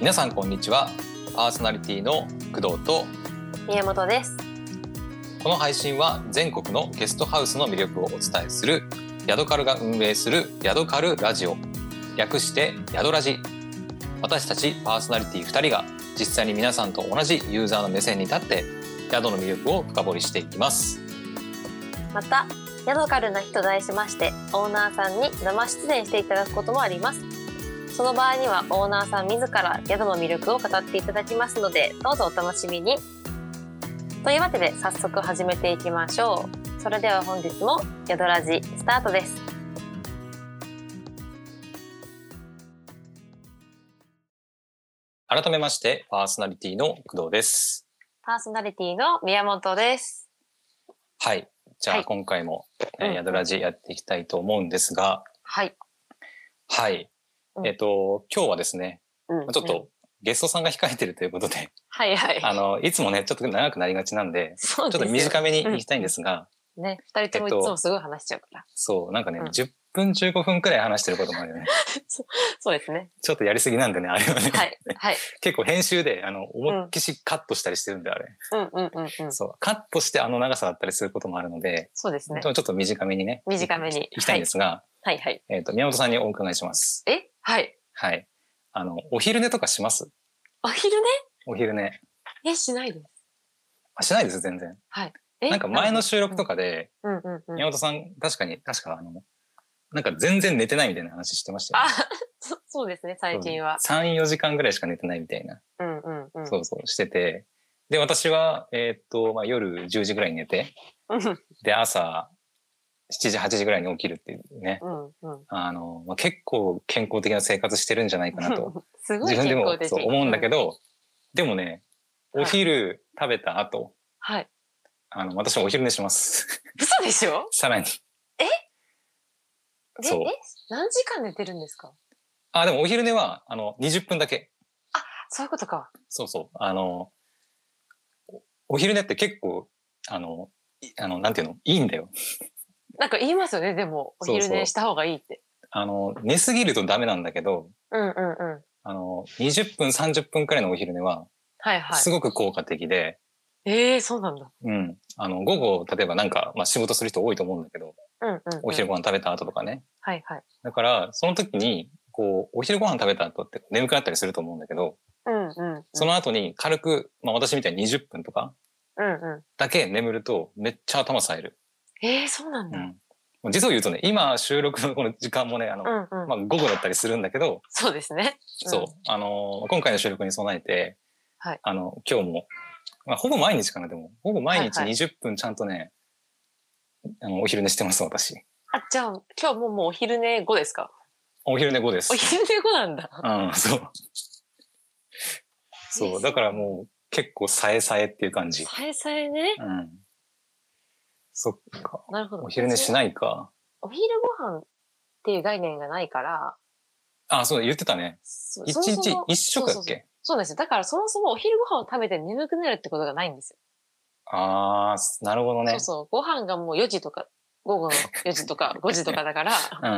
皆さんこんにちはパーソナリティの工藤と宮本です。この配信は全国のゲストハウスの魅力をお伝えするヤドカルが運営するヤドカルラジオ略してヤドラジ私たちパーソナリティ2人が実際に皆さんと同じユーザーの目線に立って宿の魅力を深掘りしていきますまた、ヤドカルな日と題しまして、オーナーさんに生出演していただくこともあります。その場合にはオーナーさん自ら宿の魅力を語っていただきますので、どうぞお楽しみに。というわけで早速始めていきましょう。それでは本日もヤドラジスタートです。改めましてパーソナリティの工藤ですパーソナリティの宮本です。はいじゃあはい今回も、えうんーヤドラジやっていきたいと思うんですがはい。はい、うんえっ、と今日はですねうんちょっと、うんゲストさんが控えてるということで、はいはい。あの、いつもね、ちょっと長くなりがちなんで、ちょっと短めに行きたいんですが、ね、二人ともいつもすごい話しちゃうから。そう、なんかね、うん10分15分くらい話してることもあるよね。そうですね。ちょっとやりすぎなんでね、あれはね。はい。はい。結構編集で、あの、思いっきしカットしたりしてるんで、あれ。うんうんうんうん。そう、カットしてあの長さだったりすることもあるので、そうですねちょ。っと短めにね、短めに行きたいんですが、はいはい。えっ、と、宮本さんにお伺いします。え？はい。はい。あの、お昼寝とかします？お昼ねお昼寝。え、しないです。あ、しないです、全然。えなんか前の収録とかで、うんうんうん。宮本さん、確かに、確かあの、なんか全然寝てないみたいな話してましたよ、あね。そそうですね、最近は。3、4時間ぐらいしか寝てないみたいな、うんうんうん。そうそうしてて、で、私は、えーっと、まあ、夜10時ぐらいに寝て、うんで、朝7時、8時ぐらいに起きるっていうね、うんうん。あの、まあ、結構健康的な生活してるんじゃないかなと、自分でも。そう思うんだけど。ど、でもね、お昼食べた後、はい。あの、私はお昼寝します。嘘でしょ？さらに。え？そうえ、え何時間寝てるんですか？あ、でもお昼寝は、あの、20分だけ。そういうことか。そうそう。あの、おお昼寝って結構、あの、いあの、なんていうの？いいんだよ。なんか言いますよね、でも、お昼寝した方がいいって。あの、寝すぎるとダメなんだけど、うんうんうん。あの、20分、30分くらいのお昼寝は、はいはいす。ごく効果的で、ええ、そうなんだ。うん。あの、午後、例えばなんか、まあ仕事する人多いと思うんだけど、うんうんうん。お昼ご飯食べた後とかね。はいはい。だから、その時に、こう、お昼ご飯食べた後って眠くなったりすると思うんだけど、うんうんうん。その後に軽く、まあ私みたいに20分とかうんうだけ眠ると、めっちゃ頭冴える。ん。ええ、そうなんだ。うん。実を言うとね、今収録のこの時間もね、あの、うんうん。まあ午後だったりするんだけど、そうですね。そう、あのー今回の収録に備えて、はいあの、今日も、まあ、ほぼ毎日かな、でも、ほぼ毎日はいはい20分ちゃんとね、あの、お昼寝してます、私。あ、じゃあ、今日ももうお昼寝後ですか？お昼寝後ですお。昼寝後なんだ。うん、そう。そう、だからもう、結構さえさえっていう感じ。さえさえね。うん。そっか。なるほど。お昼寝しないか。お昼ご飯っていう概念がないから、あ、そうだ、言ってたね。そ一日一食だっそうそうそうけそうなんですよ。だからそもそもお昼ご飯を食べて眠くなるってことがないんですよ。あー、なるほどねそう。そう。ご飯がもう4時とか、午後の4時とか 5時とかだから、うん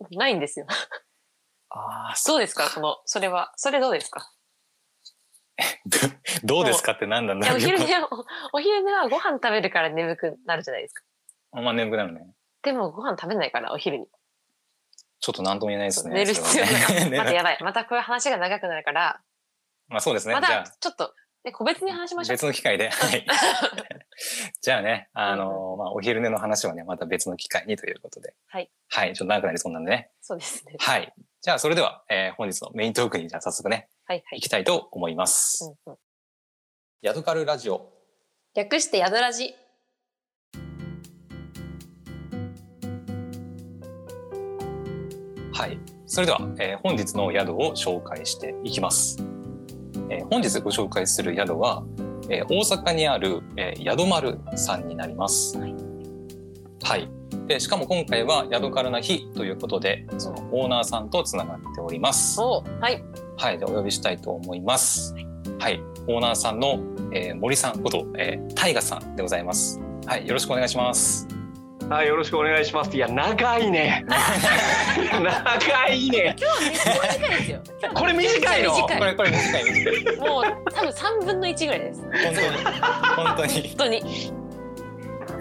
うん。ないんですよ。あー、どうですか？その、それは。それどうですか？どうですかって何なんだいやお昼。寝は、お昼寝はご飯食べるから眠くなるじゃないですか。まあ眠くなるね。でもご飯食べないから、お昼に。ちょっと何とも言えないですね。寝る必要ない。またやばい。またこういう話が長くなるから、まあそうですね。またちょっと、ね、個別に話しましょう。別の機会で。はい。じゃあね、あの、まあお昼寝の話はね、また別の機会にということで。はい。はい。ちょっと長くなりそうなんでね。そうですね。はい。じゃあそれでは、えー本日のメイントークにじゃあ早速ね、はいはい行。きたいと思います。うんうんヤドカルラジオ。略して宿ラジ。はい。それでは、えー本日の宿を紹介していきます。えー本日ご紹介する宿は、えー大阪にある、えー宿丸さんになります。はい。はい。で、しかも今回は宿カルな日ということで、そのオーナーさんとつながっております。おはい。はい。で、お呼びしたいと思います。はい。オーナーさんの、えー森さんこと、えー、タイガさんでございます。はい。よろしくお願いします。はい、よろしくお願いします。いや、長いね。長いね。今日めっちゃ短いですよ。これ短いの？短これこれ短い短いもう多分三分の一ぐらいです。本当に本当に本当に。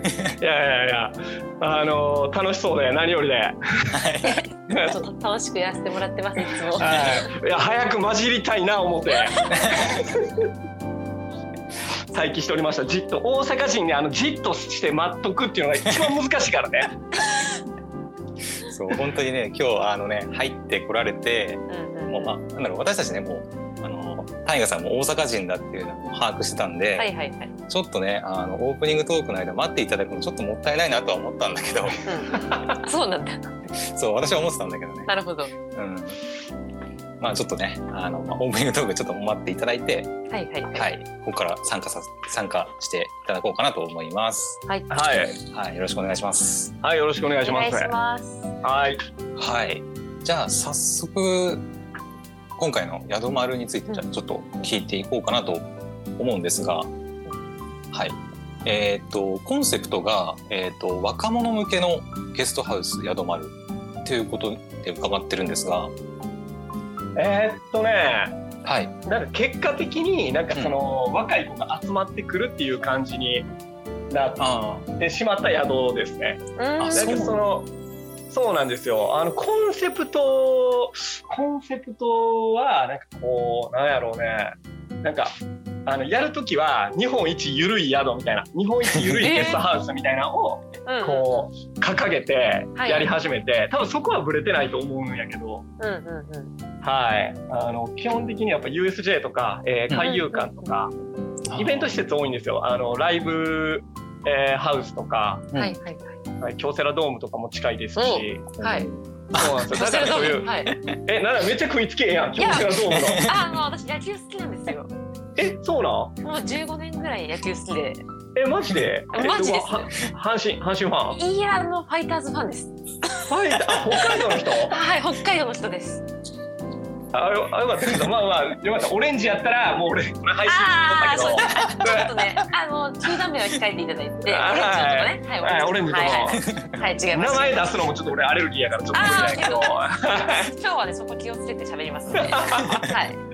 いやいやいや、あの楽しそうで、何よりで。ちょっと楽しくやらせてもらってますいつも。はい、いや、早く混じりたいな思って。待機しておりました。じっと大阪人ね、あのじっとして待っとくっていうのが一番難しいからね。そう本当にね今日あのね入ってこられてうんうんもうまあなんだろう私たちねもうあのタイガさんも大阪人だっていうのを把握してたんで、はいはいはい。ちょっとねあのオープニングトークの間待っていただくのちょっともったいないなとは思ったんだけどうん。そうなんだ。そう私は思ってたんだけどね。なるほど。うんまあちょっとねあの、まあ、オープニングトークちょっと待っていただいて、はいはいはい。はい、ここから参加さ参加していただこうかなと思います。はい。はい、はい、よろしくお願いします。はい、よろしくお願いします。お願いします。はい、はい、じゃあ早速今回の宿丸についてじゃあちょっと聞いていこうかなと思うんですが、はい、えっ、とコンセプトがえっ、と若者向けのゲストハウス宿丸ということで伺ってるんですが、えーっとね。はい、なんか結果的になんかその、若い子が集まってくるっていう感じになっあてしまった宿ですね。うん。なんかそのそうなんですよ。あのコンセプトコンセプトはなんかこうなんやろうね。なんかあのやるときは日本一ゆるい宿みたいな日本一ゆるいゲストハウスみたいなのをうんこう掲げてはいやり始めて、多分そこはブレてないと思うんやけど。はい、あの基本的にやっぱ USJ とか、えー海遊館とか、イベント施設多いんですよ。あのライブ、えーハウスとか、うんはいはいはい京セラドームとかも近いですし、はい。そうなんですよ。だからそういう、はい。え、なんだめっちゃ食いつけえやん、京セラドームの。あ、あの私野球好きなんですよ。え、そうなん？もう15年ぐらい野球好きで。え、マジで？えマジですは阪神阪神ファン？いやあのファイターズファンです。はい、あ北海道の人？はい、北海道の人です。あよあよかったけど、まあまあよかった。オレンジやったらもう俺これ配信ああ、そうち。ょっとね、あの中断名は控えていただいて、あオレンジのとかね、はい、オレンジとはい、違います。名前出すのもちょっと俺アレルギーやからちょっと無理だけど。今日はね、そこ気をつけて喋りますので。はい。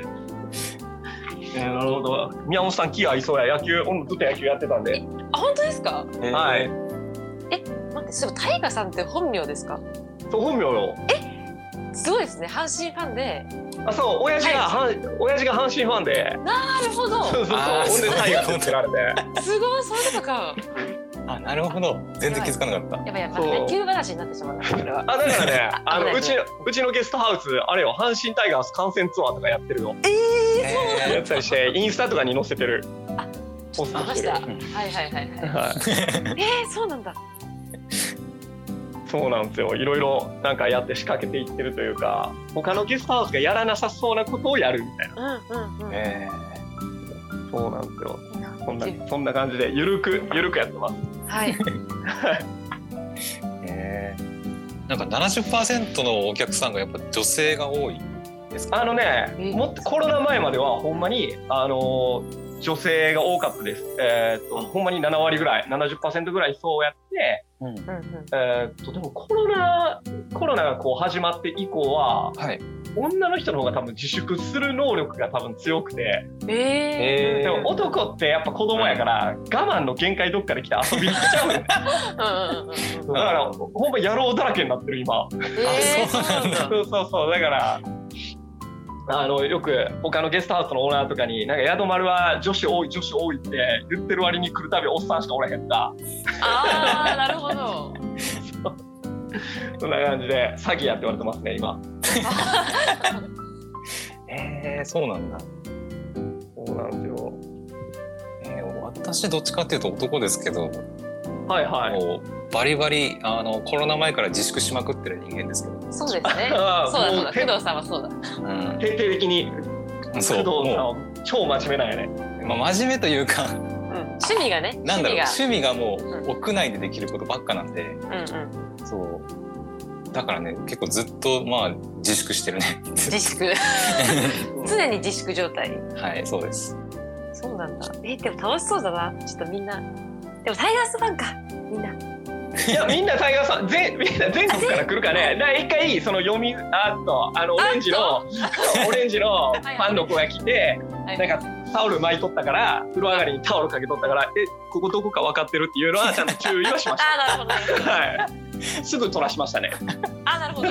えーなるほど。宮本さん気合いそうや。野球、俺もずっと野球やってたんで。あ、本当ですか？えーはい。待って、そうタイガさんって本名ですか？そう本名よ。すごいですね、阪神ファンで。あ、そう、親父が、はん、親父が阪神ファンで。なるほど。そうそうそう。ほんでタイガーってられて。すごい、そういうことか。あなるほど全然気づかなかった。やばいやばい、野球話になってしまうな、これは。あ、だからね、あの、うちの、うちのゲストハウス、あれよ、阪神タイガース観戦ツアーとかやってるの。えやってたりして、インスタとかに載せてる。ちょっと見ました。はポいはいはいはい。はい。えー、そうなんだ。そうなんですよ。いろいろ、なんかやって仕掛けていってるというか。他のゲストハウスがやらなさそうなことをやるみたいな。うんうんうん。えそうなんですよ。そんな、そんな感じで、ゆるく、ゆるくやってます。はい。ーえーなんか70%のお客さんがやっぱ女性が多いですか？あのねえ、もっとコロナ前まではほんまにあの女性が多かったです。えーっとほんまに7割ぐらい、70%ぐらいそうやって、うん。えーっとでもコロナコロナがこう始まって以降ははい。女の人の方が多分自粛する能力が多分強くて、ええーでも男ってやっぱ子供やから我慢の限界どっかで来て遊びに来ちゃうね ん。だ。からほんま野郎だらけになってる今。えー、そうそうそうだからあのよく他のゲストハウスのオーナーとかになんか宿丸は女子多い女子多いって言ってる割に来るたびおっさんしかおらへんとかああ、なるほど。そんな感じで詐欺やって言われてますね今 えー、そうなんだ。そうなんですよえー、私どっちかっていうと男ですけど、はいはいもうバリバリあのコロナ前から自粛しまくってる人間ですけど、そうですね。そうだそうだ。工藤さんはそうだ。うん、徹底的にそう工藤さんもは超真面目なんやねう、まあ、真面目というかうん。趣味がね。なんだろう趣味が。趣味がもうう屋内でできることばっかなんで、うんうん。そうだからね結構ずっとまあ自粛してるね自粛。常に自粛状態。はいそうですそうなんだ。え、でも楽しそうだな。ちょっとみんな。でもタイガースファンか。みんな。いやみんなタイガーさん全みんな全国から来るからねだ一回その読みあっとあのオレンジのオレンジのファンの子が来てはいなんかタオル巻いとったから風呂上がりにタオルかけとったからえここどこか分かってるっていうのは ちゃんと注意はしましあーなるほど。はい。すぐ取らしましたね。あーなるほど。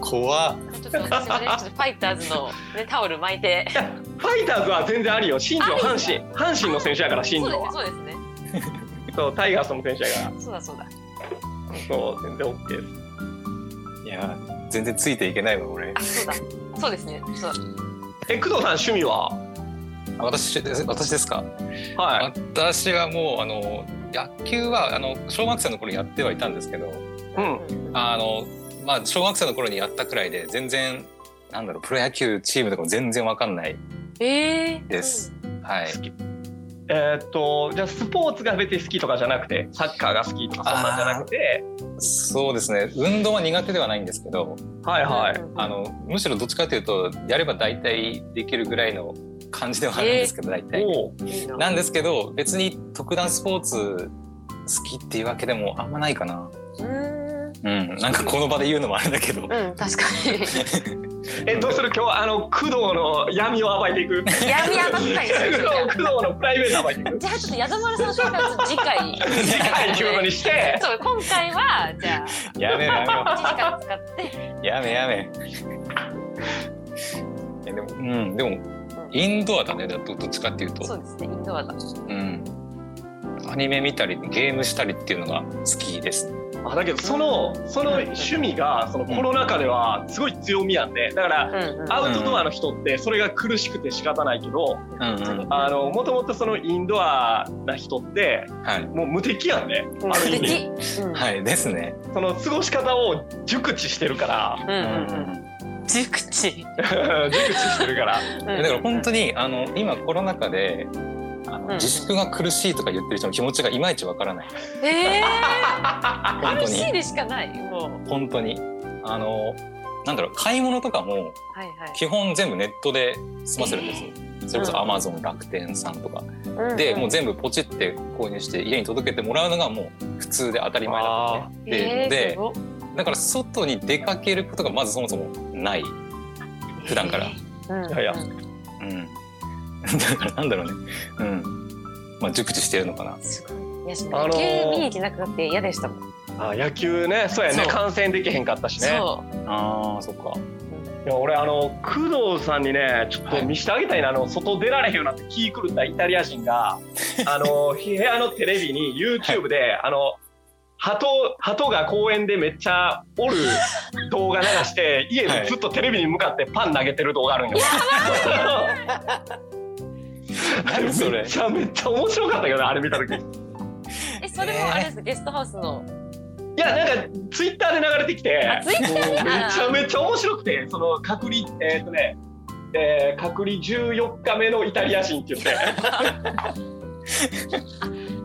怖っ。ちょっと私もねちょっとファイターズの、ね、タオル巻いて。ファイターズは全然ありよ新庄阪神。阪神の選手やから新庄は。そうですね。そうタイガースの選手やから。そうだそうだ。そう全然 OK です。いや全然ついていけないわ俺。あそうだ。そうですね。そう。え工藤さん趣味は？あ私私ですか？はい私はもうあの野球はあの小学生の頃やってはいたんですけどうんあのまあ小学生の頃にやったくらいで全然なんだろうプロ野球チームとかも全然わかんないえー、です。はい。えーっとじゃあスポーツが別に好きとかじゃなくてサッカーが好きとかそんなんじゃなくて。そうですね。運動は苦手ではないんですけど、はいはい。あのむしろどっちかというとやれば大体できるぐらいの感じではあるんですけど、大体。おういいななんですけど別に特段スポーツ好きっていうわけでもあんまないかな。うーんうん。なんかこの場で言うのもあれだけど。うん確かにえどうする？今日はあの工藤の闇を暴いていく工闇やばったりする？藤工藤のプライベートを暴いていくじゃあちょっと宿丸さんの紹介はちょっと次回次回っていうことにしてそう今回はじゃあやめよやめよ1時間使ってやめやめ。えでもうんでもインドアだねどどっちかっていうと。そうですねインドアだうん。アニメ見たりゲームしたりっていうのが好きです。あだけどそのその趣味がそのコロナ禍ではすごい強みやんでだからアウトドアの人ってそれが苦しくて仕方ないけどもともとそのインドアな人ってはい。もう無敵やんね。ある意味。敵。うん。はいですね。その過ごし方を熟知してるから。うんうんうん。熟知。熟知してるから。だから本当にあの今コロナ禍であ自粛が苦しいとか言ってる人の気持ちがいまいちわからない。え本当に。ー苦しいでしかないもう。本当に。あのなんだろう買い物とかも基本全部ネットで済ませるんですよ。それこうん。そアマゾン楽天さんとか。うんでもう全部ポチって購入して家に届けてもらうのがもう普通で当たり前だっていうのえーで、だから外に出かけることがまずそもそもない。普段から。うん。いやいや。うん。だからなんだろうね。うん。まあ熟知してるのかな。すごい。いやあのー。野球見に行けなくなって嫌でしたもん。あ野球ね。そうやね。観戦できへんかったしね。そああ、そっか。いや俺あの工藤さんにねちょっと見してあげたいな、あの外出られへんようになって気狂ったイタリア人が あの部屋のテレビに YouTube で、あの鳩鳩が公園でめっちゃおる動画流して家でずっとテレビに向かってパン投げてる動画あるんよ。あれ 何それ。めっちゃめっちゃ面白かったけどねあれ見た時。いうえそれもあれですゲストハウスの。やなんかツイッターで流れてきて。あツイッターで？もうめちゃめちゃ面白くてその隔離えっ、とねえー隔離14日目のイタリア人って言って。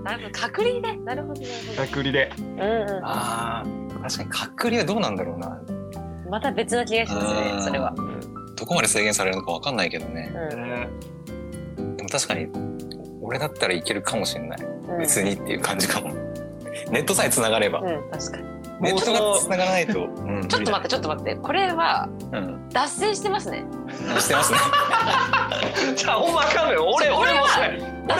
なるほど隔離で。なるほどなるほ隔離で。どうんうん。ああ、確かに隔離はどうなんだろうな。また別な気がしますねうんそれは。どこまで制限されるのかわかんないけどね。うん確かに、俺だったらいけるかもしれない。うん別にっていう感じかも。ネットさえ繋がれば。うん確かにネットが繋がらないと。うんちょっと待ってちょっと待ってこれはうん。脱線してますねしてますね。じゃあほんまあかん俺俺俺俺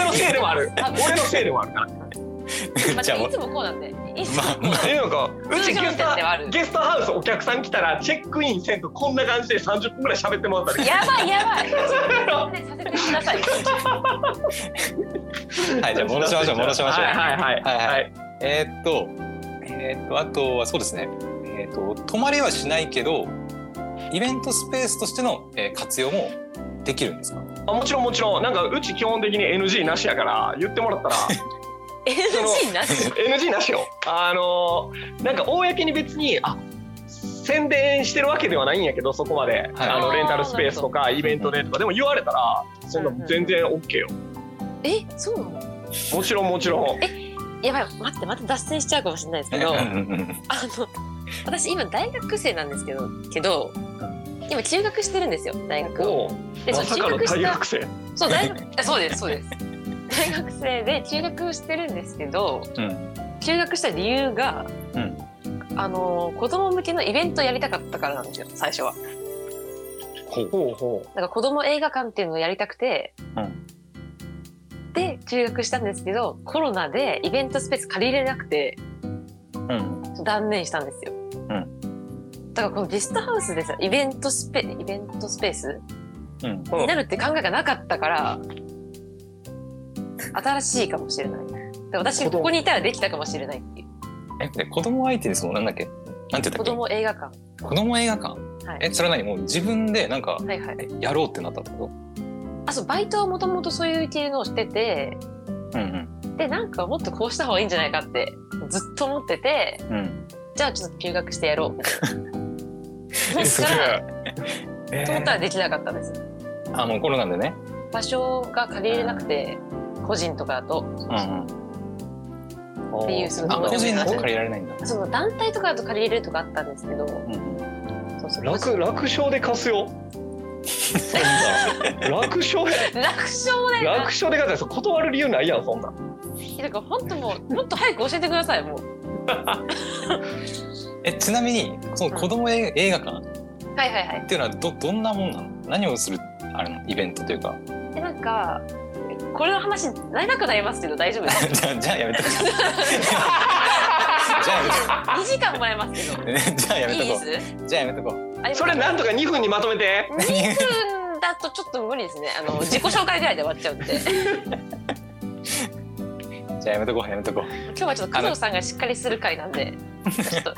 のせいでもある俺のせいでもあるから いつもこうなんでまあまあ。えなん。かうちゲストゲストハウスお客さん来たらチェックインせんとこんな感じで30分ぐらい喋ってもらったり。やばいやばい。ねさせてくださいはい、じゃあ戻しましょう、戻しましょう。はいはいはい。はいははい。えーっと、えーっと、あとはそうですね。えーっと、泊まりはしないけど、イベントスペースとしての、えー活用もできるんですか？あもちろんもちろん。なんかうち基本的に NG なしやから言ってもらったら NG なし？NG なしよ。あのなんか公に別にあ宣伝してるわけではないんやけどそこまで、はい。あのレンタルスペースとかイベントでとか。でも言われたらそんな全然 OK よ。えそうなの？もちろんもちろん。やばい。待ってまた脱線しちゃうかもしれないですけどうんあうんうん。の私今大学生なんですけどけど今中学してるんですよ大学を。でそのまさかの中学した大学生。そう大学あそうですそうです大学生で中学してるんですけどうん。休学した理由がうん。あの子供向けのイベントやりたかったからなんですよ最初は。ほう。ほうほなんか子供映画館っていうのをやりたくて、うん。で休学したんですけどコロナでイベントスペース借りれなくてうん。断念したんですよ。だからこのゲストハウスでさイベントスペイベントスペースうん。う。になるって考えがなかったから新しいかもしれない。私ここにいたらできたかもしれないっていう。えで子供相手にそのなんだっけ？なんて言った子っけ？供映画館。子供映画館？はい。えそれは何？もう自分でなんかはいはい。えやろうってなったってこあそうバイトはもともとそういう系のをしててとうん。でなんかもっとこうした方がいいんじゃないかってずっと思っててうん。うんじゃあちょっと休学してやろうみたいな。えそえと思ったらできなかったんです。あもうコロナでね。場所が借りれなくて個人とかだと。うんうん。う。っていうそのあ個人だと借りられないんだ。その団体とかだと借りれるとかあったんですけど、うんうんそうそう。楽楽勝で貸すよ。楽勝。や。楽勝で楽勝で貸すよ。断る理由ないやんそんな。ん。だから本当もうもっと早く教えてくださいもう。えちなみにその子供映映画館っはいはいはい。ていうのはどどんなもんなの？何をするあれのイベントというか。でなんかこれの話長くなりますけど大丈夫です じゃあじゃあやめとこう。じゃあ2時間もらえますけど。じゃあやめいいとこです？うじゃあやめとこ それなんとか2分にまとめて。2分だとちょっと無理ですね。あの自己紹介ぐらいで終わっちゃうんで。じゃあやめとこうやめとこう。今日はちょっと工藤さんがしっかりする回なんでちょっと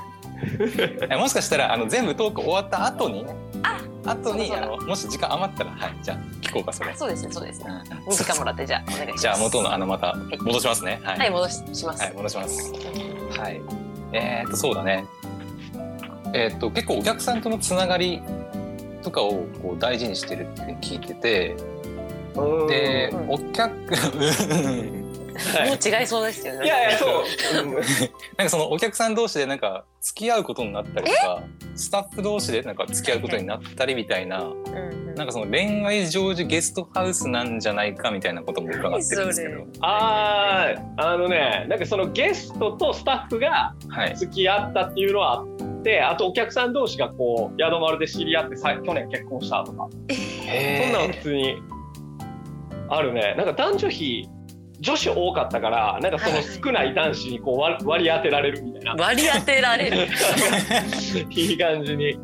えもしかしたらあの全部トーク終わった後にねあ後にあのもし時間余ったらはいじゃあ聞こうかそれ。そうですねそうですね。うん2時間もらってじゃあお願いします。じゃあ元のあのまた戻しますね。はい。はい戻しします、はい、戻します。はい。えー、っと、そうだね。えーっと、結構お客さんとのつながりとかをこう大事にしてるって聞いてて、でう、ん。お客、はい。もう違いそうですよね。いやいやそう。うん。なんかそのお客さん同士でなんか付き合うことになったりとか、スタッフ同士でなんか付き合うことになったりみたいな、なんかその恋愛成就ゲストハウスなんじゃないかみたいなことも伺ってるんですけど。何。あーあのねなんかそのゲストとスタッフがはい。付き合ったっていうのはあってあとお客さん同士がこう宿丸で知り合ってさ去年結婚したとか。そんなん普通にあるね。なんか男女比女子多かったからなんかその少ない男子にこう割割り当てられるみたいな。割り当てられる。いい感じに。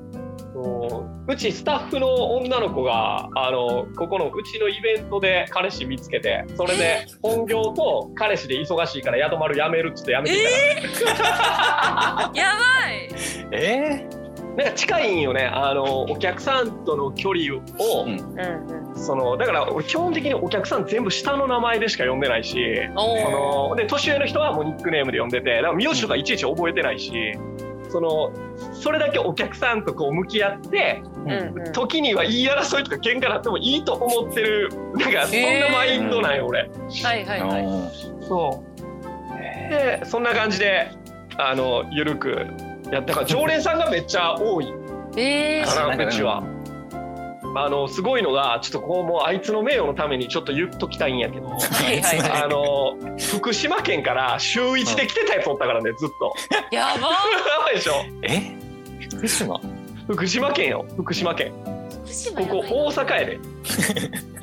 そう。うちスタッフの女の子があのここのうちのイベントで彼氏見つけてそれで本業と彼氏で忙しいから宿丸辞めるっつって辞めて やばい。えなんか近いんよね。あのお客さんとの距離を、うん。そのだから俺基本的にお客さん全部下の名前でしか呼んでないしので年上の人はもうニックネームで呼んでてだから名字とかいちいち覚えてないし、そのそれだけお客さんとこう向き合ってうんうん。時には言い争いとか喧嘩なってもいいと思ってるなんかそんなマインドなんよ俺。はいはいはい。ー。そう。えでそんな感じであのゆるくやったから常連さんがめっちゃ多い。えー。かななんかうちは。あのすごいのがちょっとこうもうあいつの名誉のためにちょっと言っときたいんやけど。あの福島県から週1で来てたやつおったからねずっと。い やば。やばいでしょ。え？福島？福島県よ。福島県。福島ここ大阪やで。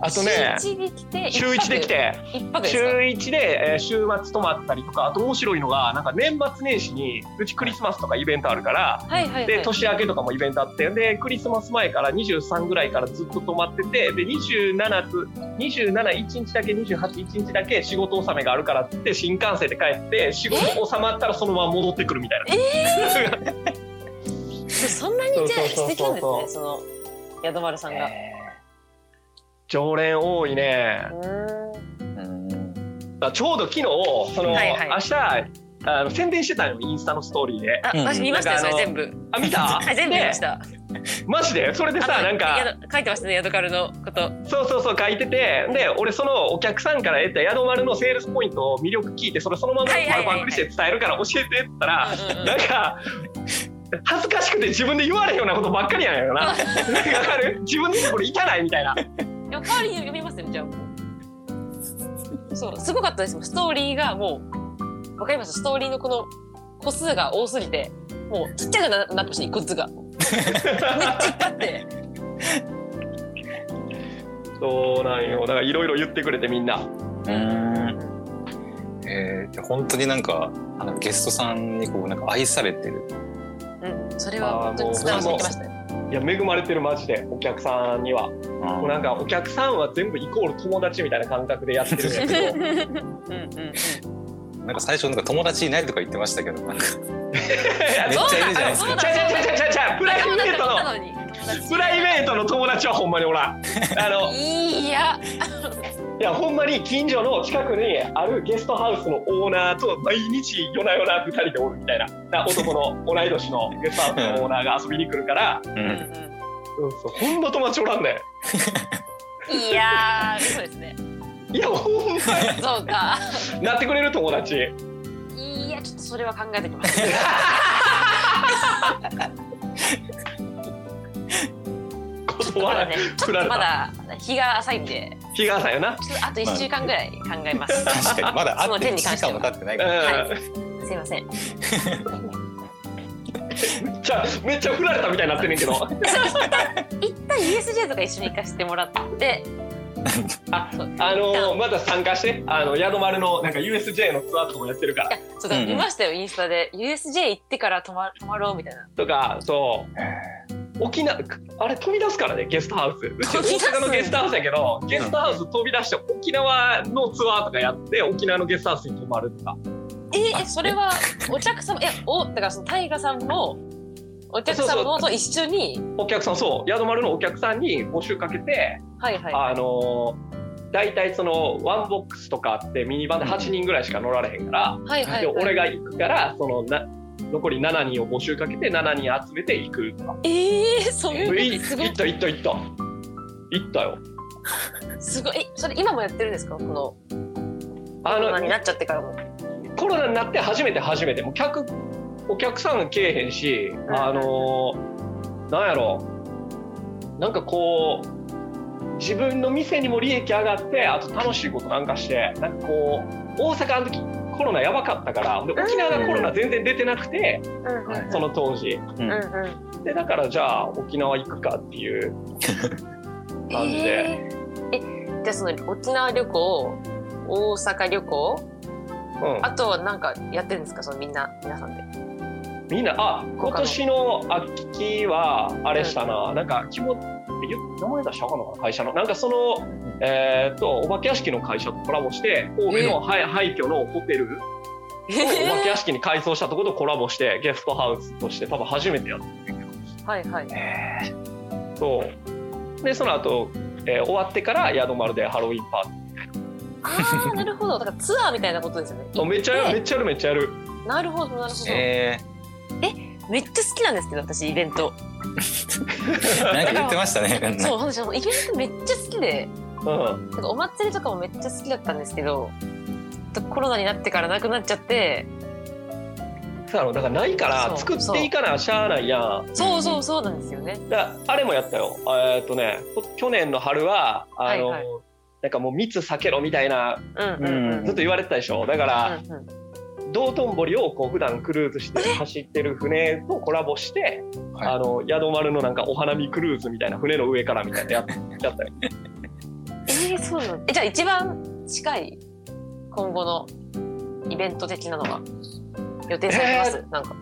あとね週一で来て週1で来て週か？1で、えー週末泊まったりとかあと面白いのがなんか年末年始にうちクリスマスとかイベントあるからはいはいはい。で年明けとかもイベントあってでクリスマス前から23ぐらいからずっと泊まっててで27つ271日だけ281日だけ仕事納めがあるからって新幹線で帰って仕事収まったらそのまま戻ってくるみたいな。そんなにじゃあ素敵なんですねその宿丸さんが常連多いね。ちょうど昨日その、はいはい。明日あの宣伝してたよインスタのストーリーで。あうん私見ましたよそれ全部。あ見た？はい全部見ました。マジで？それでさなんか宿書いてましたね宿カルのこと。そうそうそう書いててで俺そのお客さんから得た宿丸のセールスポイントを魅力聞いてそれそのままはいはいはいはい。丸パンクリして伝えるから教えてって言ったらうんうんうん。なんか恥ずかしくて自分で言われへんようなことばっかりやんよな。わかる？自分でこれいかないみたいな。代わりに読みますよじゃあそうすごかったです。もんストーリーがもうわかります？ストーリーのこの個数が多すぎてもうちっちゃくななってましたねグッズが。めっちゃ光って。そうなんよ。だからいろいろ言ってくれてみんな。うん。えー、じゃあ本当になんかあのゲストさんにこうなんか愛されてる。うん。それは本当に伝わってきましたねいや恵まれてるマジでお客さんには。もうなんかお客さんは全部イコール友達みたいな感覚でやってるんやけど。うんうんうん。なんか最初なんか友達いないとか言ってましたけどなんか。めっいちゃいるじゃないですか。ちゃちゃちゃちゃちゃプライベートのプライベートの友達はほんまにおらん。あのいやいやほんまに近所の近くにあるゲストハウスのオーナーと毎日夜な夜な2人でおるみたいなな男の同い年のゲストハウスのオーナーが遊びに来るから、ううんうんほんま友達おらんねいやーそうですねん。いやほんまそうか。に なってくれる友達いやちょっとそれは考えてきます まだね。ちょっとまだ日が浅いんで。日が朝よな。ちょっとあと1週間ぐらい考えます。確かにまだその会って1時件に関しては。間も経ってないうん。から、はい。すいません。じゃあめっちゃ振られたみたいになってんねんけど。一旦 USJ とか一緒に行かせてもらって。ああのーまた参加して。あの宿丸のなんか USJ のツアーとかもやってるから。いやそうだ、うんうん。見ましたよインスタで。USJ 行ってから泊ま泊まろうみたいな。とかそう沖縄あれ飛び出すからねゲストハウス。うち大阪のゲストハウスやけどゲストハウス飛び出して沖縄のツアーとかやって沖縄のゲストハウスに泊まるとか。えーえそれはお客様いやおだからそのタイガさんもお客様もと一緒に？お客さんそうやどまるのお客さんに募集かけて、はいはい。あのー大体そのワンボックスとかってミニバンで8人ぐらいしか乗られへんから、はいはい、ではい、俺が行くからそのな残り7人を募集かけて7人集めて行くとか。えー、そういうすごい。行った行った行った。行ったよ。すごい。えそれ今もやってるんですか？このあのコロナになっちゃってからも。コロナになって初めて初めて。もう客お客さんけえへんし、ん。あのなんやろ。なんかこう自分の店にも利益上がってあと楽しいことなんかしてなんかこう大阪あの時コロナやばかったからで沖縄がコロナ全然出てなくて、うんその当時。うん。うんうん。でだからじゃあ沖縄行くかっていう 感じで。えじゃあその沖縄旅行大阪旅行？うん。あとはなんかやってるんですか？そのみんな皆さんで。みんなあ今年の秋はあれしたな、なんか気も名前出したかな？会社の。なんかそのえーっとお化け屋敷の会社とコラボして神戸の廃廃墟のホテルをお化け屋敷に改装したところとコラボしてゲストハウスとして多分初めてやってるはいはい。えどそう。でその後、えー終わってから宿丸でハロウィンパーテああなるほど。だからツアーみたいなことですよね。ィーめっちゃやるめっちゃやるめっちゃやる。なるほどなるほど、ー、えめっちゃ好きなんですけど私イベント。ー、なんか言ってましたねそう私もイベントめっちゃ好きで。うんなんかお祭りとかもめっちゃ好きだったんですけどコロナになってからなくなっちゃって。そうやろ。だからないから作っていかなしゃあないやん。そうそうそうなんですよね。だあれもやったよ。えーっとねこ去年の春はあの、はいはい。なんかもう密避けろみたいなうんうんうん。ずっと言われてたでしょ。だから、うんうん。道頓堀をこう普段クルーズして走ってる船とコラボして、はい。あの宿丸のなんかお花見クルーズみたいな船の上からみたいなやっやったよえー、そうなのえじゃあ一番近い今後のイベント的なのが予定されてます、なんか。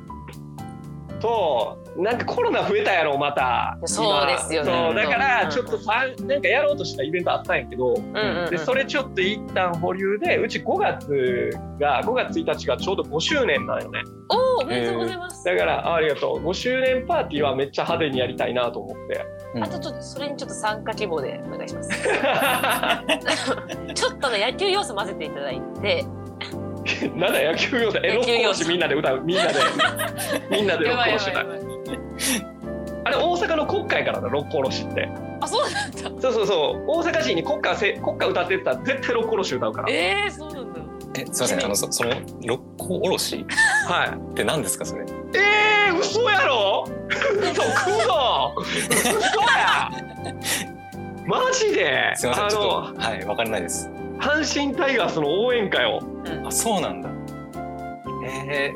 となんかコロナ増えたやろまた。そうですよね。そうだからうんちょっとさなんかやろうとしたイベントあったんやけど、うんうん、うん、でそれちょっと一旦保留でうち5月が5月1日がちょうど5周年なんよね。おーおめでとうございます、だからあありがとう。5周年パーティーはめっちゃ派手にやりたいなと思ってあとちょっとそれにちょっと参加希望でお願いします。ちょっとね野球要素混ぜていただいて。なんだ野球要素？え六野球要素。甲おろしみんなで歌う？みんなで。みんなで六甲おろし歌あれ大阪の国歌からだ六甲おろしって。あそうなんだ。そうそうそう。大阪市に国歌せ国歌歌ってったら絶対六甲おろし歌うから。えー、そうなんだえすいませんあのそその六甲おろし？はい。って何ですかそれ？えー、嘘やろ？嘘くぞ嘘や？マジで？すいませんあちょのっとはいわからないです。阪神タイガースの応援歌よあそうなんだ。え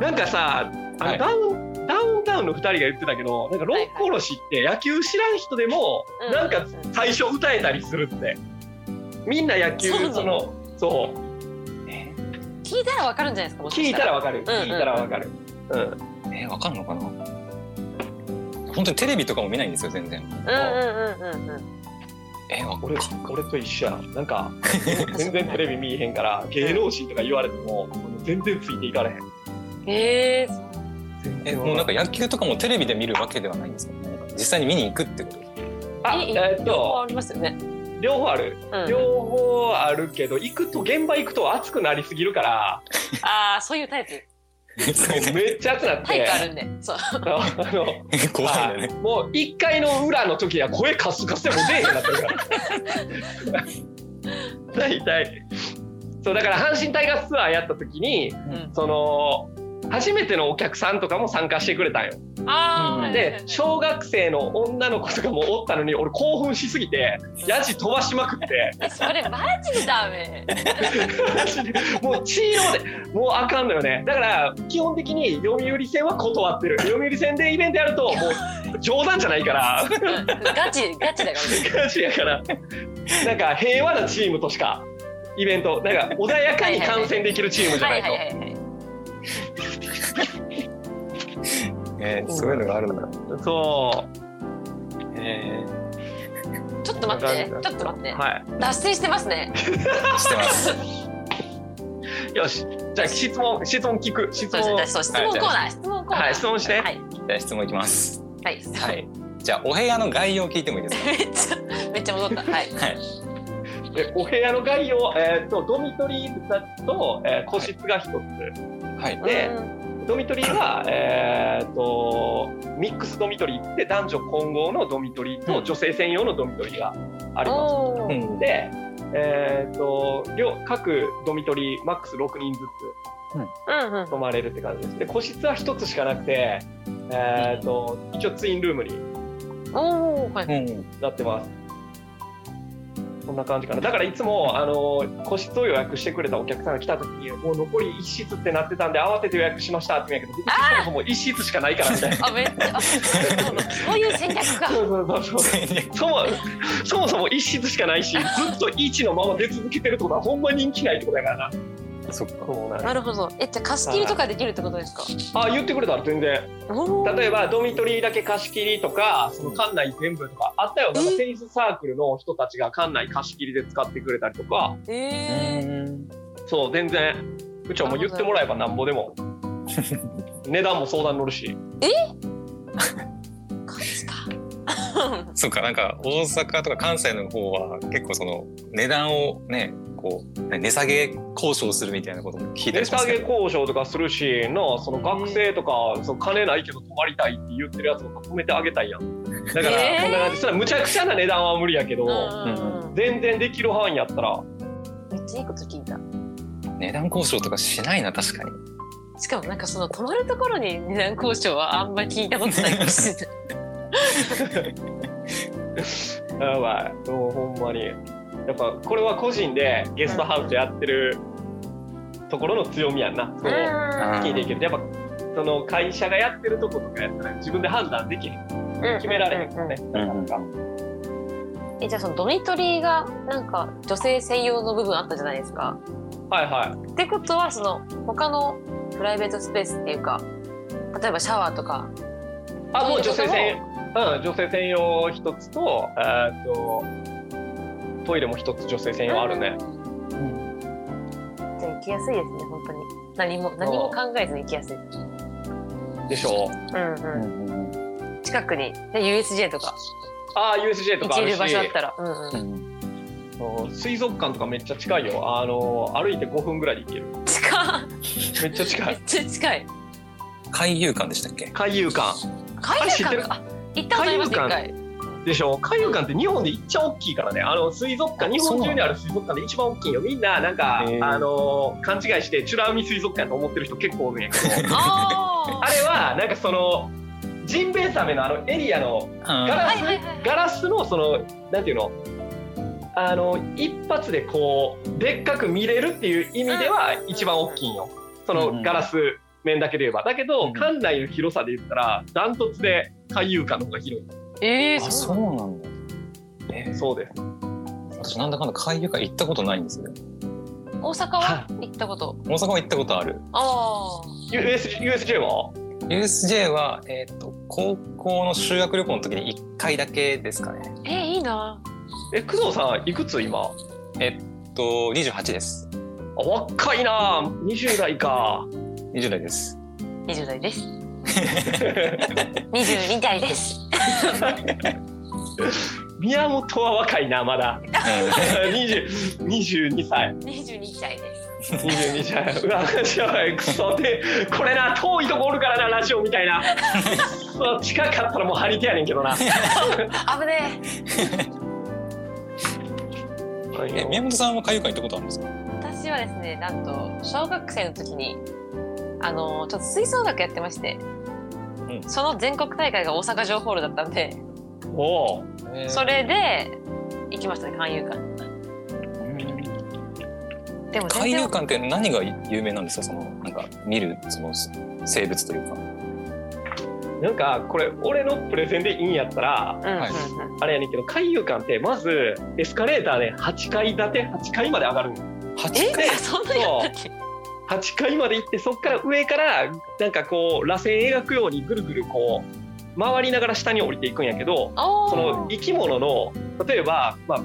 なんかさあの、はい。ダウンダウンタウンの2人が言ってたけどなんかロックおろしって野球知らん人でもうんなんか最初歌えたりするってみんな野球そのそのそう。聞いたらわかるんじゃないですかもしか聞いしたらわかる。うんうん。うん聞いたらわかる。うん。ーえーわかるのかな？本当にテレビとかも見ないんですよ全然。うんうんうんうんうん。え俺俺と一緒やな。んか 全然テレビ見えへんから芸能人とか言われても全然ついていかれへん。え。ー、えもうなんか野球とかもテレビで見るわけではないんですか？実際に見に行くってことあえっとありますよね。両方ある。うん、両方あるけど行くと現場行くと熱くなりすぎるから。ああそういうタイプ。めっちゃ熱くなって。タイプあるんでそう。あの 怖いね。はい。もう1回の裏の時は声カスカスでも出えへんなってるから。大体。そうだから阪神タイガースツアーやった時にうん。その初めてのお客さんとかも参加してくれたんよ。あで小学生の女の子とかもおったのに俺興奮しすぎてヤジ飛ばしまくって。え それマジでダメ。もうチーローでもうあかんのよね。だから基本的に読売戦は断ってる。読売戦でイベントやるともう冗談じゃないから。うんガチガチだから。ねガチやから。なんか平和なチームとしかイベント。なんか穏やかに観戦できるチームじゃないとえーそういうのがあるんだ。そえちょっと待って。ちょっと待って、うはい。脱線してますね。ーしてますよし。じゃあ質問質問聞く。質そう問ですそう質問コーナー。質問コーナー。はい質問して。はい。じゃあ質問いきます。はい、はい。じゃあお部屋の概要を聞いてもいいですか？めっちゃめっちゃ戻った。はい。はい。でお部屋の概要、えー、とドミトリー2つと、えー個室が1つ、はい。でうんドミトリーは、えー、とミックスドミトリーって男女混合のドミトリーと女性専用のドミトリーがあります。で、えー、と両各ドミトリーマックス6人ずうんうんつ泊まれるって感じです。で個室は1つしかなくて、えー、と一応ツインルームにおーはいうんなってます。こんな感じかな。だからいつもあの個室を予約してくれたお客さんが来た時にもう残り1室ってなってたんで慌てて予約しましたって言うんやけど、僕そもそも1室しかないからみたいな。あめっちゃあそういう戦略かそうそうそうそう。そもそもそも一室しかないし、ずっと1のまま出続けてるってことはほんまに人気ないってことやからな。そっかなんなるほど。えじゃあ貸し切りとかできるってことですか？あ言ってくれたら全然。例えばドミトリーだけ貸し切りとか、その館内全部とかあったよ。なんかテニスサークルの人たちが館内貸し切りで使ってくれたりとか、えー。うん。そう全然。うちはもう言ってもらえばなんぼでも。値段も相談乗るし。ガチか。そうかなんか大阪とか関西の方は結構その値段をねこう値下げ交渉するみたいなことも聞いた値下げりしますけど。交渉とかするしなその学生とかその金ないけど泊まりたいって言ってるやつも止めてあげたいやん。だから、えー。そんな感じ。それはむちゃくちゃな値段は無理やけど、うん全然できる範囲やったら。めっちゃいいこと聞いた。値段交渉とかしないな確かに。しかもなんかその泊まるところに値段交渉はあんまり聞いたことないかもしれない。やばい。もうほんまにやっぱこれは個人でゲストハウスやってるところの強みやんな。そううん聞いていけるやっぱその会社がやってるとことかやったら自分で判断できへん。決められへんからね、うんなかなかえじゃあそのドミトリーがなんか女性専用の部分あったじゃないですか。はいはい。ってことはその他のプライベートスペースっていうか例えばシャワーとか。あもう女性専用。うん女性専用一つとえーっとトイレも一つ女性専用あるね、じゃあ行きやすいですね本当に。何も何も考えずに行きやすい。でしょ？うんうん。近くに。で USJ とか。ああ USJ と行けるかあるし。場所あったら。うんうん。うんそう水族館とかめっちゃ近いよ。あの歩いて5分ぐらいで行ける。近っ。めっちゃ近めっいちゃ近い。海遊館でしたっけ？海遊館。海遊館行ったことあります一海遊回でしょ？海遊館って日本でいっちゃ大きいからね。あの水族館日本中にある水族館で一番大きいよ。みんななんかあの勘違いして美ら海水族館と思ってる人結構おるんやけど。ああれはなんかそのジンベエザメのあのエリアのガラスガラスのそのなんていうの？あの一発でこうでっかく見れるっていう意味では一番大きいんよ。そのガラス面だけで言えば。だけど、うん館内の広さで言ったらダントツで海遊館の方が広いええあそう。なんだ。え？ーそうです私なんだかんだ海遊館行ったことないんですよ大阪は？行ったこと。大阪は行ったことある。あ US USJ は？USJ は、えー、と高校の修学旅行の時に1回だけですかね。あえー、いいな。え工藤さんいくつ今？えっと28です。あ若いな。20代か。20代です。20代です。22代です宮本は若いなまだ。20 22歳。22歳です。22歳。うわやばい。クソでこれな遠いとこおるからなラジオみたいな。そう近かったらもう張り手やねんけどな。危ねえ。宮本さんは海遊館行ったことあるんですか？え私はですねなんと小学生の時にあのちょっと吹奏楽やってまして、うん。その全国大会が大阪城ホールだったんでおおえー。それで行きましたね海遊館でも海遊館って何が有名なんですか？そのなんか見るその生物というか。なんかこれ俺のプレゼンでいいんやったらうん。うんうんはい。あれやねんけど海遊館ってまずエスカレーターで8階建て8階まで上がるんよ8え？回そんなったっけ？8階まで行ってそっから上からなんかこう螺旋描くようにぐるぐるこう回りながら下に降りていくんやけどその生き物の例えば、まあ、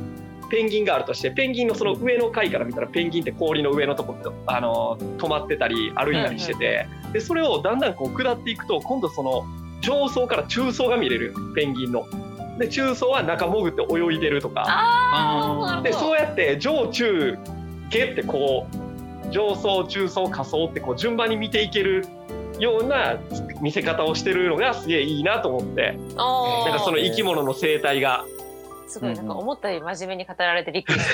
ペンギンがあるとしてペンギンのその上の階から見たらペンギンって氷の上のところあの止まってたり歩いたりしてて、でそれをだんだんこう下っていくと今度その上層から中層が見れるペンギンの。で中層は中潜って泳いでるとか。でそうやって上中下ってこう上層中層下層ってこう順番に見ていけるような見せ方をしてるのがすげえいいなと思って。なんかその生き物の生態が。すごいなんか思ったより真面目に語られてびっくりし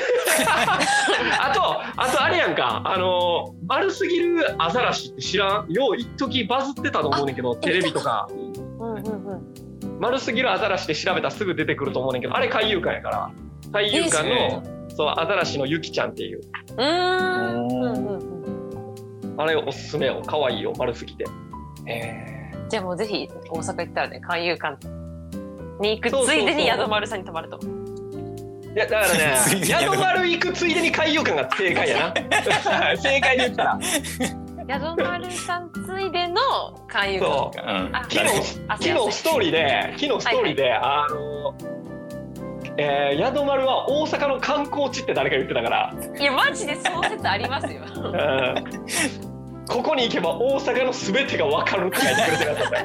た。あとあとあれやんか。あの丸すぎるアザラシって知らん？よう一時バズってたと思うねんけどテレビとか。うんうんうん丸すぎるアザラシで調べたらすぐ出てくると思うねんけどあれ海遊館やから。海遊館えのそうアザラシのゆきちゃんっていう。あれおすすめよ。可愛いよ。丸すぎて。えじゃあもうぜひ大阪行ったらね海遊館に行くついでに宿丸さんに泊まると。いやだからね 宿丸。行くついでに海遊館が正解やな。正解で言ったら。宿丸さんついでの海遊館そう。ーうん。あ昨日あ昨日ストーリーで昨日ストーリーで、あのえー宿丸は大阪の観光地って誰か言ってたから、いやマジでその説ありますよ。うん。ここに行けば大阪の全てが分かるって書いてくれてなかった。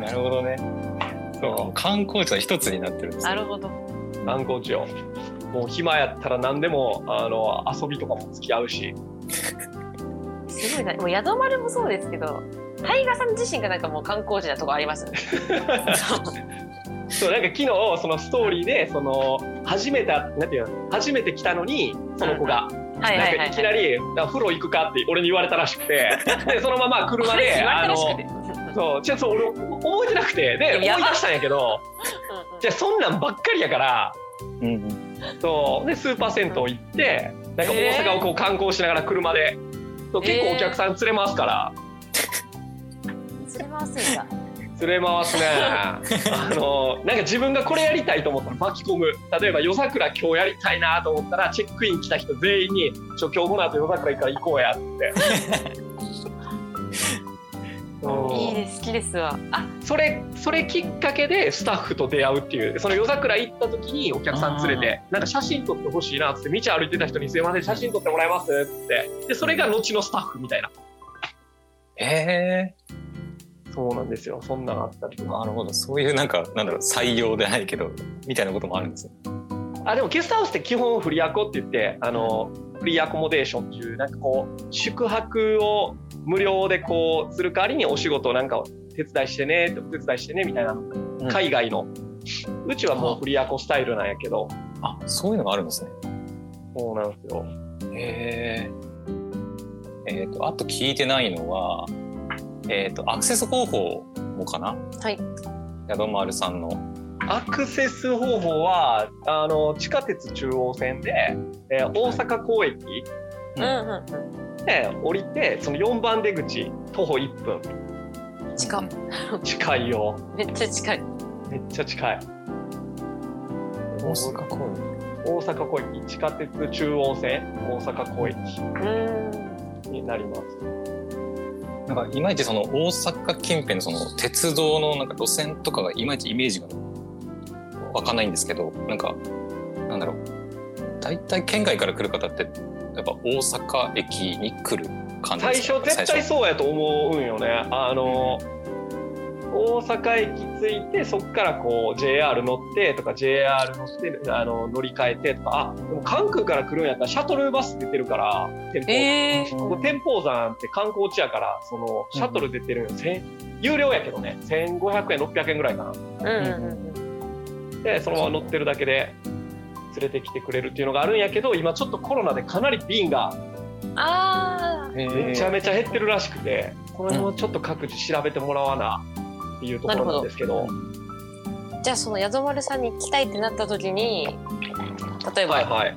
なるほどね。そう観光地は一つになってるんですね。なるほど。観光地をもう暇やったら何でもあの遊びとかも付き合うし。すごいな。もう宿丸もそうですけどタイガさん自身がなんかもう観光地なとこありますよね そうなんか昨日そのストーリーでその初めてなんていうの初めて来たのにその子が、はいはいはいなんかいきなり「風呂行くか?」って俺に言われたらしくて でそのまま車で あのそうちょっと俺覚えてなくてで思い出したんやけどじゃあそんなんばっかりやからうんうん。そうでスーパー銭湯行ってなんか大阪をこう観光しながら車で、そう結構お客さん連れ回すから、それ回すんだ連れ回すね。あのなんか自分がこれやりたいと思ったら巻き込む。例えば夜桜今日やりたいなと思ったらチェックイン来た人全員に「ちょ今日この後夜桜行くから行こうや」って。うん。いいです好きですわ。あそれそれきっかけでスタッフと出会うっていう。その夜桜行った時にお客さん連れてなんか写真撮ってほしいなって道歩いてた人に「すいません写真撮ってもらえます?」って。でそれが後のスタッフみたいな。えそうなんですよ。そんなのあったりとー、か。なるほど。そういうなんかなんだろう採用でないけどみたいなこともあるんですよあでもゲストハウスって基本フリアコって言ってあのフリーアコモデーションっていうなんかこう宿泊を無料でこうする代わりにお仕事なんかを手伝いしてねお手伝いしてねみたいな、ん。海外のうちはもうフリーアコスタイルなんやけど。あそういうのがあるんですね。そうなんですよ。へええー、とあと聞いてないのはえっ、とアクセス方法もかな？はい。宿丸さんの。アクセス方法はあの地下鉄中央線で、えー大阪港駅うん。うんで降りてその4番出口徒歩1分。うん。近っ。近いよ。めっちゃ近い。めっちゃ近い。大阪公園大阪港駅地下鉄中央線大阪港駅うん。になりますなんかいまいちその大阪近辺のその鉄道のなんか路線とかがいまいちイメージがわかんないんですけどなんかなんだろう。大体県外から来る方ってやっぱ大阪駅に来る感じ最ですか？初絶対そうやと思うんよね。あの大阪駅着いてそこからこう JR 乗ってとか JR 乗ってあの乗り換えてとかあでも関空から来るんやったらシャトルバス出てるから天保,、ええここ天保山って観光地やからそのシャトル出てるんよ、千有料やけどね。1500円600円ぐらいかな。うんうんうんでそのまま乗ってるだけで連れてきてくれるっていうのがあるんやけど今ちょっとコロナでかなり便がああ。めちゃめちゃ減ってるらしくてこの辺はちょっと各自調べてもらわなっていうところなんですけど。じゃあその宿丸さんに行きたいってなった時に例えば、はいはい。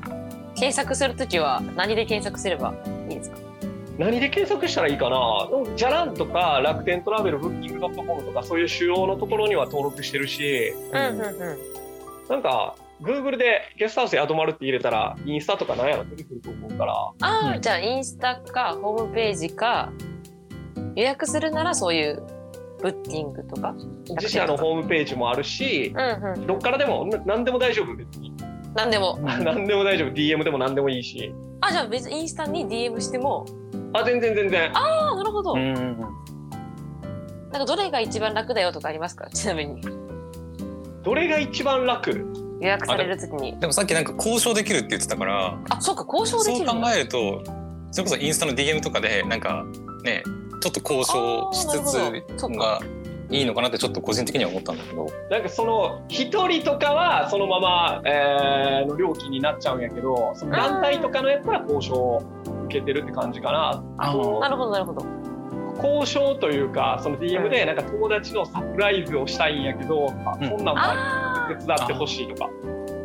検索する時は何で検索すればいいですか？何で検索したらいいかな？じゃらんとか楽天トラベルブッキングドットコムとかそういう主要のところには登録してるし。うんうんうん。なんか Google でゲストハウス宿丸って入れたらインスタとかなんやろ出てくると思うから。ああ、うんじゃあインスタかホームページか予約するならそういうブッキングとか自社のホームページもあるしうんうん。どっからでもな何でも大丈夫別に。何でも。何でも大丈夫。DM でも 何でもいいし。あじゃあ別にインスタに DM しても。あ全然全然。ああなるほど、うんなんかどれが一番楽だよとかありますか？ちなみに。どれが一番楽？予約される時に。でもさっきなんか交渉できるって言ってたから。あそうか交渉でそう考きるんだ。えるとそれこそインスタの DM とかでなんかねちょっと交渉しつつがいいのかなってちょっと個人的には思ったんだけど。なんかその一人とかはそのまま、えーの料金になっちゃうんやけどその団体とかのやったら交渉を受けてるって感じかな。あなるほどなるほど。交渉というかその DM でなんか友達のサプライズをしたいんやけど、あうん。そんなんもあ手伝ってほしいとか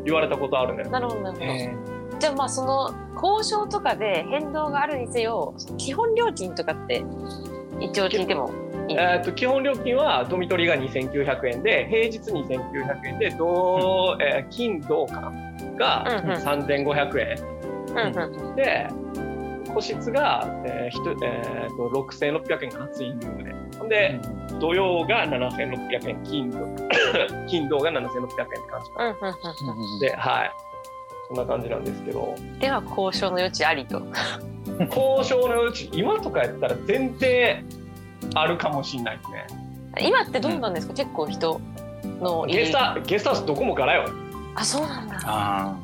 言われたことあるね。あなるほどなるほど、えじゃあまあその交渉とかで変動があるにせよ基本料金とかって一応聞いてもいい？えー、と基本料金はドミトリーが2900円で平日2900円で土、えー金土かながうんうん。3500円、うんうん。で個室が、えーひとえー、と6600円かなツインルームでほん。で、土曜が7600円金土 金土が7600円って感じではいそんな感じなんですけど。うんでは交渉の余地ありと。交渉のうち今とかやったら全然あるかもしんないですね。今ってどうなんですか、結構人のゲスタゲストハウスどこもからよ。あそうなんだ。あ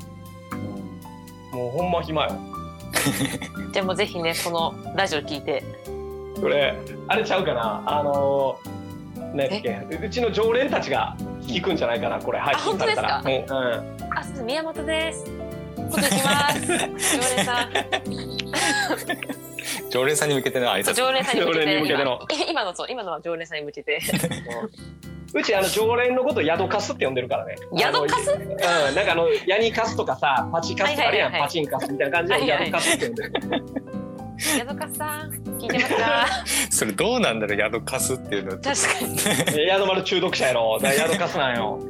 もうほんま暇よ。じゃあもうぜひねこのラジオ聞いて。これあれちゃうかな？あのー、ねっけ？うちの常連たちが聞くんじゃないかなこれ配信されたら。あ本うん。あすいません宮本ですこと行きます。常連さん。ー常連さんに向けての挨拶。常連さんに向けてけての今 今のそう今のは常連さんに向けて。うちあの常連のこと宿カスって呼んでるからね。宿カスうんなんかあのヤニカスとかさパチカスとかあるやん、はいはいはい。はいパチンカスみたいな感じではいはい宿カスって呼んでる、ヤドカさん聞いてますか？それどうなんだろう宿貸すっていうのは。確かに。え宿丸中毒者やろ。だから宿カスなんよ。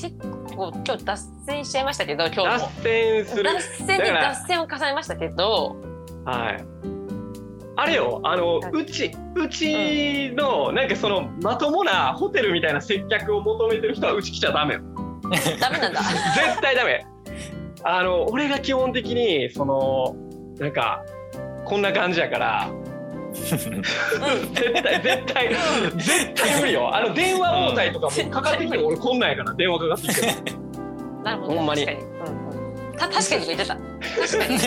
結構今日脱線しちゃいましたけど今日脱も線する脱線で脱線を重ねましたけどはい。あれよ、あの、うち、うちの、なんかその、まともなホテルみたいな接客を求めてる人はうち来ちゃダメよ。ダメなんだ絶対ダメ。あの、俺が基本的に、その、なんか、こんな感じやから、絶対、絶対、絶対無理よ。あの、電話応対とかもかかってきても俺こんなんやから、電話かかってきても。なるほどほんまに。確かに、うんうん、た確かに言ってた。確かに。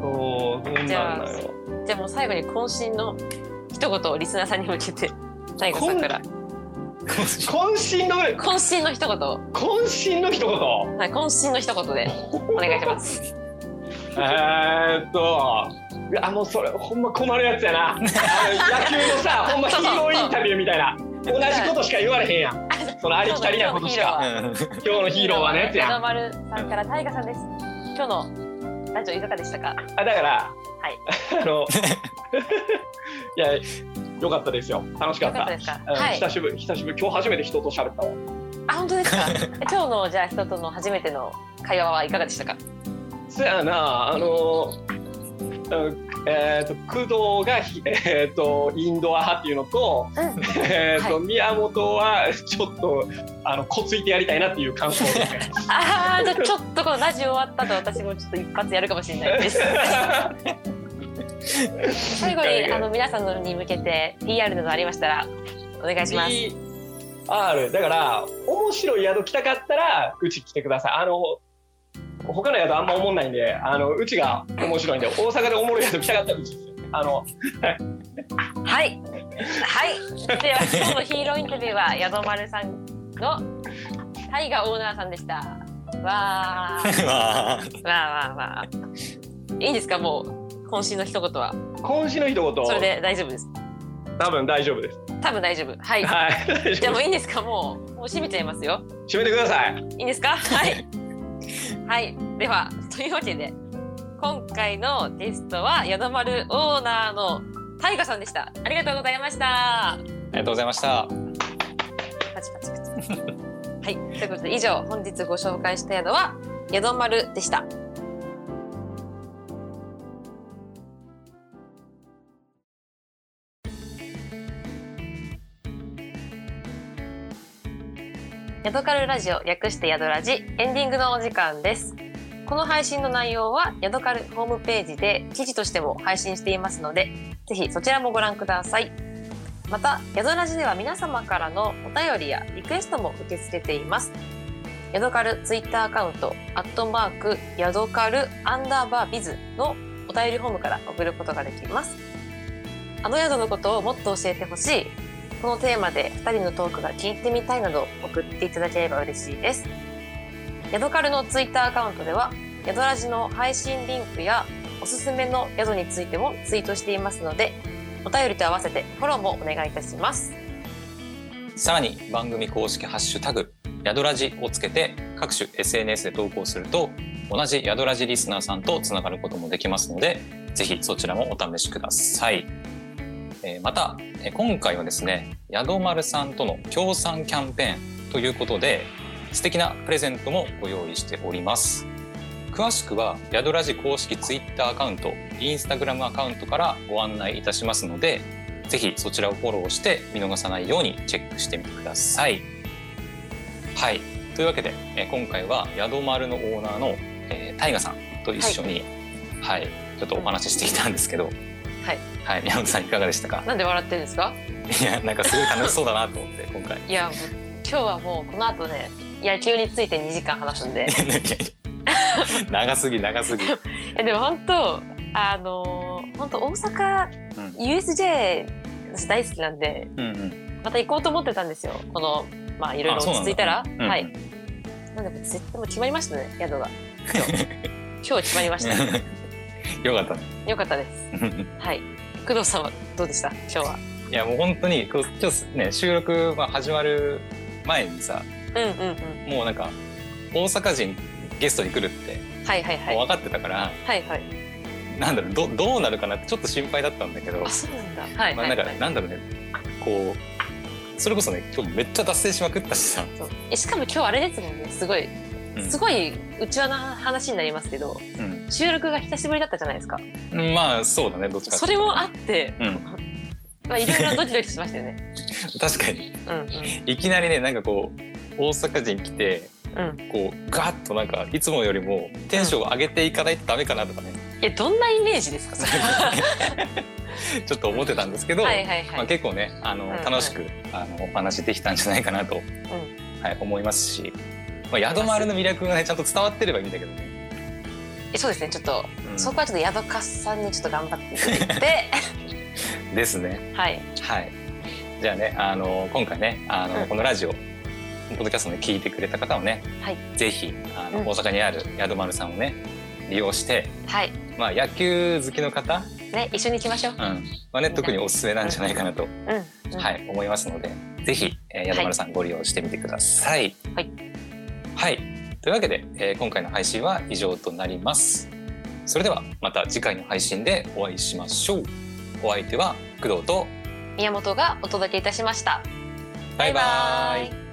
そう、そんなんだよ。じゃあもう最後に渾身の一言をリスナーさんに向けて大悟さんから渾身の、渾身の一言。を渾身の一言？はい渾身の一言でお願いします。えーっといやもうそれほんま困るやつやな。あの野球のさ ほんまヒーローインタビューみたいな。同じことしか言われへんやん。そのありきたりなことしか。うん今日のヒーローはねや。つやんヤドマルさんからタイガさんです。今日のラジオいかがでしたか？あだからはい。あのいやよかったですよ。楽しかった。久しぶり久しぶり。今日初めて人と喋ったわ。あ本当ですか？今日のじゃあ人との初めての会話はいかがでしたか？そやなあのうんえー、と工藤がひ、えー、とインドア派っていうのと,、うん。えーとは宮本はちょっとあのこついてやりたいなっていう感想ですね。ああじゃあちょっとこのラジオ終わった後私もちょっと一発やるかもしれないです。最後にあの皆さんのに向けて PR などありましたらお願いします。R だから面白い宿来たかったらうち来てくださいあの他の宿あんま思んないんであのうちが面白いんで大阪でおもろい宿来たかったらうちですよあのはい。はい。では今日のヒーローインタビューは宿丸さんのタイガオーナーさんでした。わー。まあわーわーわー。いいんですか？もう渾身の一言は。今週の一言それで大丈夫です。多分大丈夫です多分大丈夫。はい。はい大じゃあもういいんですか？もうもう閉めちゃいますよ。閉めてくださいいいんですか？はい。はい。ではというわけで今回のゲストは宿丸オーナーのタイガさんでした。ありがとうございました。ありがとうございました。パチパチパチ。はい、ということで以上本日ご紹介した宿は宿丸でした。宿カルラジオ略して宿ラジエンディングのお時間です。この配信の内容は宿カルホームページで記事としても配信していますので、ぜひそちらもご覧ください。また、宿ラジでは皆様からのお便りやリクエストも受け付けています。ヤドカルツイッターアカウント、アットマーク、ヤドカルアンダーバービズのお便りフォームから送ることができます。あの宿のことをもっと教えてほしい、このテーマで2人のトークが聞いてみたいなど送っていただければ嬉しいです。ヤドカルのツイッターアカウントでは、ヤドラジの配信リンクやおすすめの宿についてもツイートしていますので、お便りと合わせてフォローもお願いいたします。さらに番組公式ハッシュタグヤドラジをつけて各種 SNS で投稿すると同じヤドラジリスナーさんとつながることもできますのでぜひそちらもお試しください。えーまたえー今回はですね宿丸さんとの協賛キャンペーンということで素敵なプレゼントもご用意しております。詳しくは宿ラジ公式 Twitter アカウント Instagram アカウントからご案内いたしますのでぜひそちらをフォローして見逃さないようにチェックしてみてください。はいというわけで、えー今回は宿丸のオーナーの、えー、タイガさんと一緒に、はいちょっとお話ししてきたんですけど、はい。はい、宮本さんいかがでしたか？なんで笑ってるんですか？いやなんかすごい楽しそうだなと思って今回。いや、今日はもうこの後ね、野球について2時間話すんで。長すぎ長すぎ。えでも本当、あのー本当大阪、うん USJ 私大好きなんで、うんうんまた行こうと思ってたんですよ。この、まあいろいろ落ち着いたら。うんはい。なんで絶対もう決まりましたね、宿が。今日。今日決まりました。よかったね。よかったです。はい。工藤さんはどうでした？今日は。いやもう本当に今日ね収録まあ始まる前にさうんうんうん。もうなんか大阪人ゲストに来るってはいはいはい。分かってたから、はいはい。なんだろうどどうなるかなってちょっと心配だったんだけどあ、、そうなんだ。はいまあなんかはいはい。なんだろうねこうそれこそね今日めっちゃ脱線しまくったしさ、そうえしかも今日あれですもんね。すごい、うんすごい内輪な話になりますけど、うん。収録が久しぶりだったじゃないですか。まあそうだねどっちかそれもあって、うん。まあいろいろドキドキしましたよね。確かに。うんうん。いきなりねなんかこう大阪人来てうん。こうガッとなんかいつもよりもテンションを上げていかないとダメかなとかね、えどんなイメージですか？それは。ちょっと思ってたんですけど、はいはいまあ、はい。結構ねあの、うんうん。楽しくあのお話できたんじゃないかなと、はい、思いますし、まあ、宿丸の魅力がねちゃんと伝わってればいいんだけどね。えそうですね。ちょっと、うんそこはちょっとヤドカスさんにちょっと頑張っていただいて、ですね。はいはい。じゃあねあの今回ねあの、うんこのラジオポッドキャストで聞いてくれた方はね、はいぜひあの、うん大阪にある宿丸さんをね利用して、はいまあ、野球好きの方？ね一緒に行きましょう。うん、まあね特におすすめなんじゃないかなと、うん、うん、はい思いますので、ぜひ、えー、宿丸さんご利用してみてください。はい。はい。というわけで、えー今回の配信は以上となります。それではまた次回の配信でお会いしましょう。お相手は工藤と宮本がお届けいたしました。バイバイ。イ